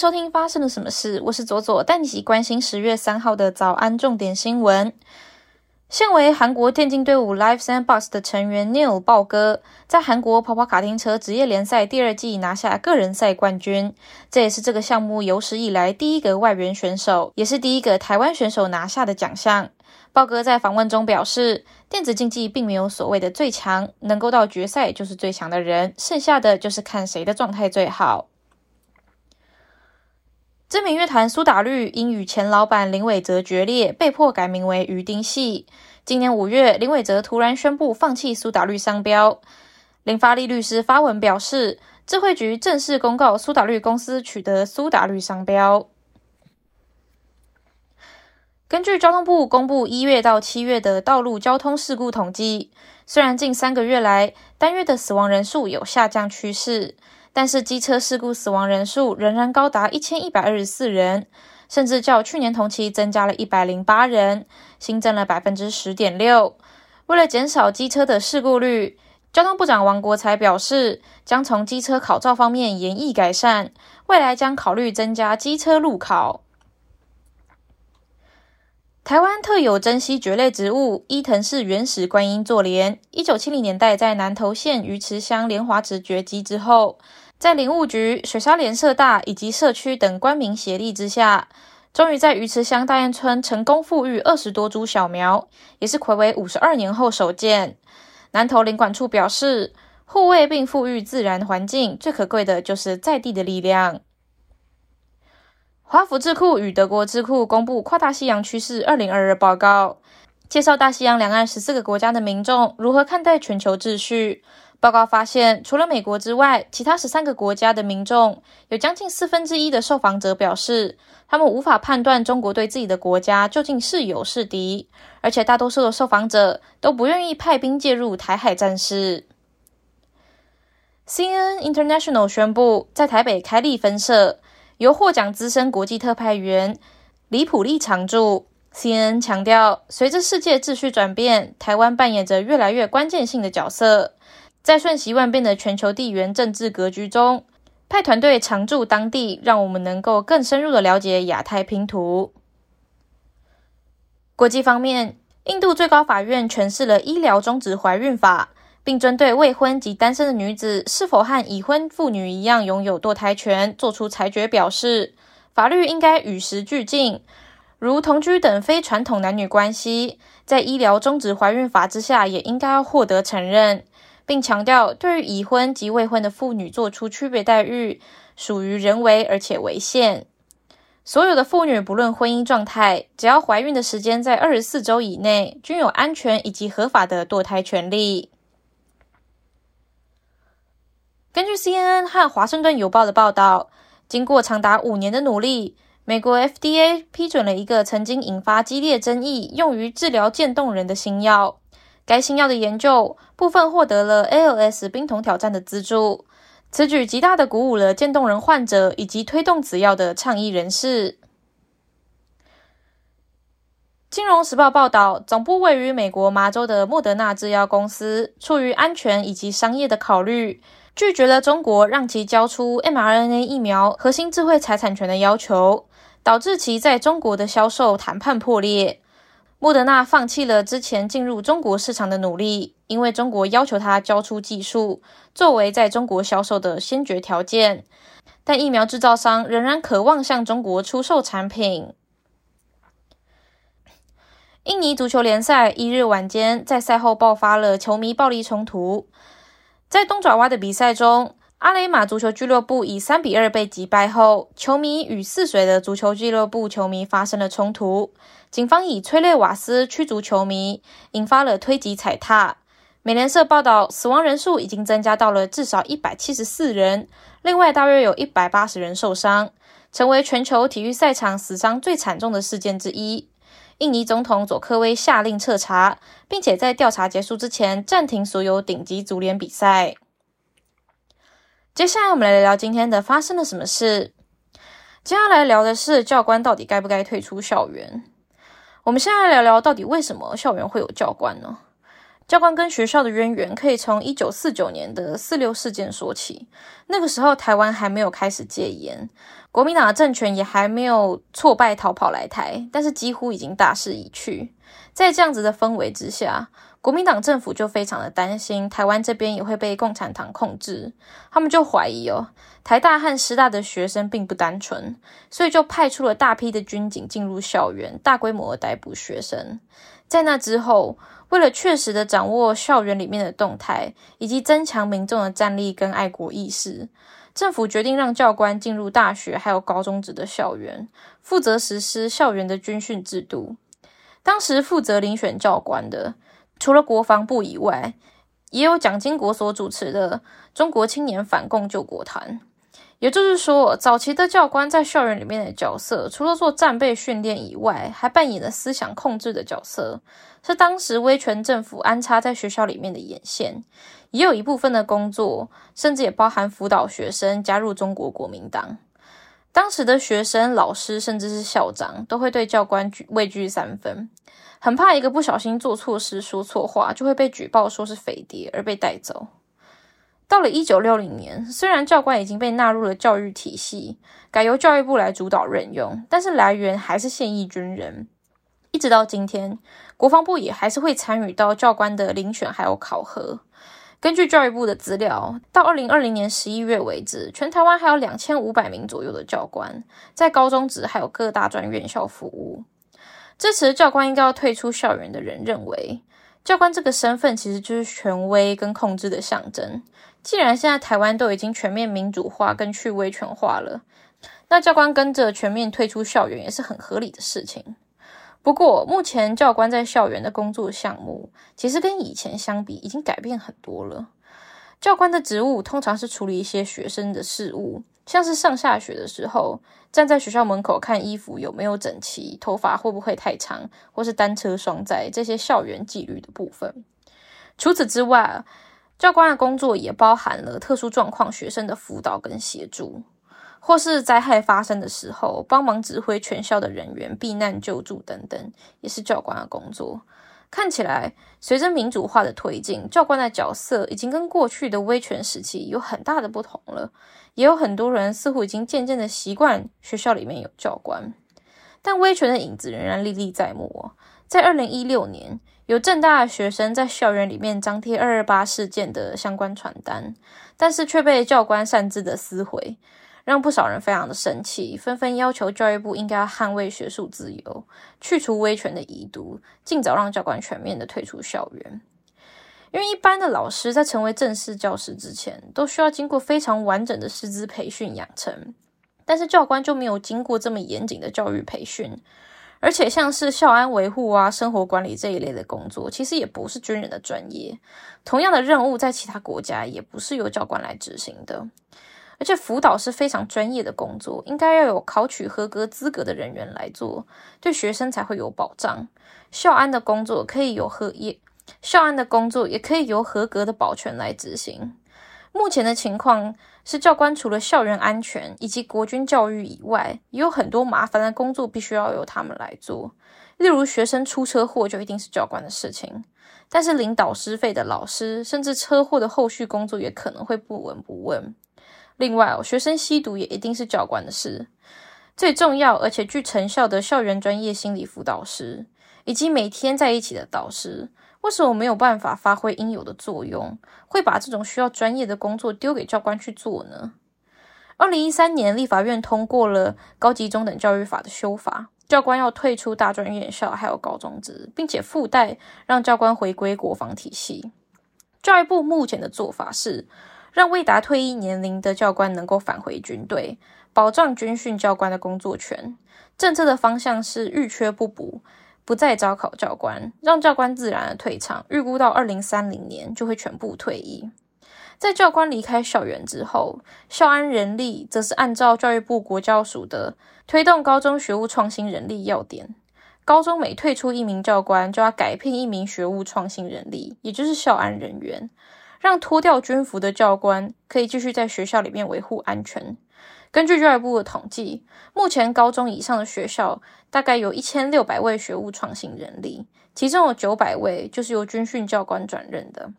收听发生了什么事？我是左左，带你一起关心十月三号的早安重点新闻。现为韩国电竞队伍 Live Sandbox 的成员 Neil 豹哥，在韩国跑跑卡丁车职业联赛第二季拿下个人赛冠军，这也是这个项目有史以来第一个外援选手，也是第一个台湾选手拿下的奖项。豹哥在访问中表示，电子竞技并没有所谓的最强，能够到决赛就是最强的人，剩下的就是看谁的状态最好。知名乐团苏打绿因与前老板林伟哲决裂，被迫改名为鱼丁系。今年五月，林伟哲突然宣布放弃苏打绿商标。林发利律师发文表示，智慧局正式公告苏打绿公司取得苏打绿商标。根据交通部公布一月到七月的道路交通事故统计，虽然近三个月来单月的死亡人数有下降趋势。但是机车事故死亡人数仍然高达一千一百二十四人，甚至较去年同期增加了一百零八人，新增了百分之十点六。为了减少机车的事故率，交通部长王国才表示，将从机车考照方面严厉改善，未来将考虑增加机车路考。台湾特有珍稀蕨类植物伊藤氏原始观音座莲，一九七零年代在南投县鱼池乡莲华池绝迹之后，在林务局、水沙连社大以及社区等官民协力之下，终于在鱼池乡大堰村成功复育二十多株小苗，也是暌违五十二年后首见。南投林管处表示，护卫并富裕自然环境，最可贵的就是在地的力量。华府智库与德国智库公布跨大西洋趋势二零二二报告，介绍大西洋两岸十四个国家的民众如何看待全球秩序。报告发现，除了美国之外，其他十三个国家的民众有将近四分之一的受访者表示，他们无法判断中国对自己的国家究竟是友是敌，而且大多数的受访者都不愿意派兵介入台海战事。CNN International 宣布在台北开立分社。由获奖资深国际特派员李普利常驻。CNN 强调，随着世界秩序转变，台湾扮演着越来越关键性的角色。在瞬息万变的全球地缘政治格局中，派团队常驻当地，让我们能够更深入的了解亚太拼图。国际方面，印度最高法院诠释了医疗终止怀孕法。并针对未婚及单身的女子是否和已婚妇女一样拥有堕胎权作出裁决，表示法律应该与时俱进，如同居等非传统男女关系，在医疗终止怀孕法之下也应该要获得承认，并强调对于已婚及未婚的妇女做出区别待遇属于人为而且违宪。所有的妇女不论婚姻状态，只要怀孕的时间在二十四周以内，均有安全以及合法的堕胎权利。根据 CNN 和《华盛顿邮报》的报道，经过长达五年的努力，美国 FDA 批准了一个曾经引发激烈争议、用于治疗渐冻人的新药。该新药的研究部分获得了 ALS 冰桶挑战的资助，此举极大的鼓舞了渐冻人患者以及推动此药的倡议人士。金融时报报道，总部位于美国麻州的莫德纳制药公司，出于安全以及商业的考虑。拒绝了中国让其交出 mRNA 疫苗核心智慧财产权的要求，导致其在中国的销售谈判破裂。莫德纳放弃了之前进入中国市场的努力，因为中国要求他交出技术作为在中国销售的先决条件。但疫苗制造商仍然渴望向中国出售产品。印尼足球联赛一日晚间在赛后爆发了球迷暴力冲突。在东爪哇的比赛中，阿雷马足球俱乐部以三比二被击败后，球迷与泗水的足球俱乐部球迷发生了冲突。警方以催泪瓦斯驱逐球迷，引发了推挤踩踏。美联社报道，死亡人数已经增加到了至少一百七十四人，另外大约有一百八十人受伤，成为全球体育赛场死伤最惨重的事件之一。印尼总统佐科威下令彻查，并且在调查结束之前暂停所有顶级足联比赛。接下来，我们来聊聊今天的发生了什么事。接下来聊的是教官到底该不该退出校园。我们先来聊聊到底为什么校园会有教官呢？教官跟学校的渊源可以从一九四九年的四六事件说起。那个时候，台湾还没有开始戒严，国民党的政权也还没有挫败逃跑来台，但是几乎已经大势已去。在这样子的氛围之下，国民党政府就非常的担心台湾这边也会被共产党控制，他们就怀疑哦，台大和师大的学生并不单纯，所以就派出了大批的军警进入校园，大规模逮捕学生。在那之后，为了确实的掌握校园里面的动态，以及增强民众的战力跟爱国意识，政府决定让教官进入大学还有高中职的校园，负责实施校园的军训制度。当时负责遴选教官的，除了国防部以外，也有蒋经国所主持的中国青年反共救国团。也就是说，早期的教官在校园里面的角色，除了做战备训练以外，还扮演了思想控制的角色，是当时威权政府安插在学校里面的眼线。也有一部分的工作，甚至也包含辅导学生加入中国国民党。当时的学生、老师，甚至是校长，都会对教官畏惧三分，很怕一个不小心做错事、说错话，就会被举报说是匪谍而被带走。到了一九六零年，虽然教官已经被纳入了教育体系，改由教育部来主导任用，但是来源还是现役军人。一直到今天，国防部也还是会参与到教官的遴选还有考核。根据教育部的资料，到二零二零年十一月为止，全台湾还有两千五百名左右的教官在高中职还有各大专院校服务。支持教官应该要退出校园的人认为，教官这个身份其实就是权威跟控制的象征。既然现在台湾都已经全面民主化跟去威权化了，那教官跟着全面退出校园也是很合理的事情。不过，目前教官在校园的工作项目，其实跟以前相比已经改变很多了。教官的职务通常是处理一些学生的事务，像是上下学的时候，站在学校门口看衣服有没有整齐，头发会不会太长，或是单车双载这些校园纪律的部分。除此之外，教官的工作也包含了特殊状况学生的辅导跟协助，或是灾害发生的时候帮忙指挥全校的人员避难救助等等，也是教官的工作。看起来，随着民主化的推进，教官的角色已经跟过去的威权时期有很大的不同了。也有很多人似乎已经渐渐的习惯学校里面有教官，但威权的影子仍然历历在目。在二零一六年。有正大的学生在校园里面张贴二二八事件的相关传单，但是却被教官擅自的撕毁，让不少人非常的生气，纷纷要求教育部应该捍卫学术自由，去除威权的遗毒，尽早让教官全面的退出校园。因为一般的老师在成为正式教师之前，都需要经过非常完整的师资培训养成，但是教官就没有经过这么严谨的教育培训。而且像是校安维护啊、生活管理这一类的工作，其实也不是军人的专业。同样的任务，在其他国家也不是由教官来执行的。而且辅导是非常专业的工作，应该要有考取合格资格的人员来做，对学生才会有保障。校安的工作可以有合业，校安的工作也可以由合格的保全来执行。目前的情况是，教官除了校园安全以及国军教育以外，也有很多麻烦的工作必须要由他们来做。例如，学生出车祸就一定是教官的事情，但是领导师费的老师，甚至车祸的后续工作也可能会不闻不问。另外，学生吸毒也一定是教官的事。最重要而且具成效的校园专业心理辅导师，以及每天在一起的导师。为什么没有办法发挥应有的作用，会把这种需要专业的工作丢给教官去做呢？二零一三年，立法院通过了高级中等教育法的修法，教官要退出大专院校还有高中职，并且附带让教官回归国防体系。教育部目前的做法是，让未达退役年龄的教官能够返回军队，保障军训教官的工作权。政策的方向是欲缺不补。不再招考教官，让教官自然的退场，预估到二零三零年就会全部退役。在教官离开校园之后，校安人力则是按照教育部国教署的推动高中学务创新人力要点，高中每退出一名教官，就要改聘一名学务创新人力，也就是校安人员，让脱掉军服的教官可以继续在学校里面维护安全。根据教育部的统计，目前高中以上的学校大概有一千六百位学务创新人力，其中有九百位就是由军训教官转任的。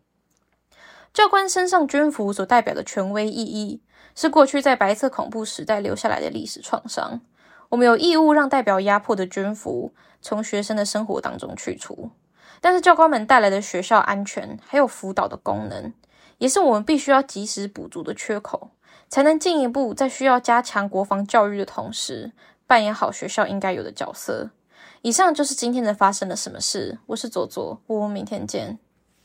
教官身上军服所代表的权威意义，是过去在白色恐怖时代留下来的历史创伤。我们有义务让代表压迫的军服从学生的生活当中去除。但是教官们带来的学校安全还有辅导的功能，也是我们必须要及时补足的缺口。才能进一步在需要加强国防教育的同时，扮演好学校应该有的角色。以上就是今天的发生了什么事。我是左左，我们明天见。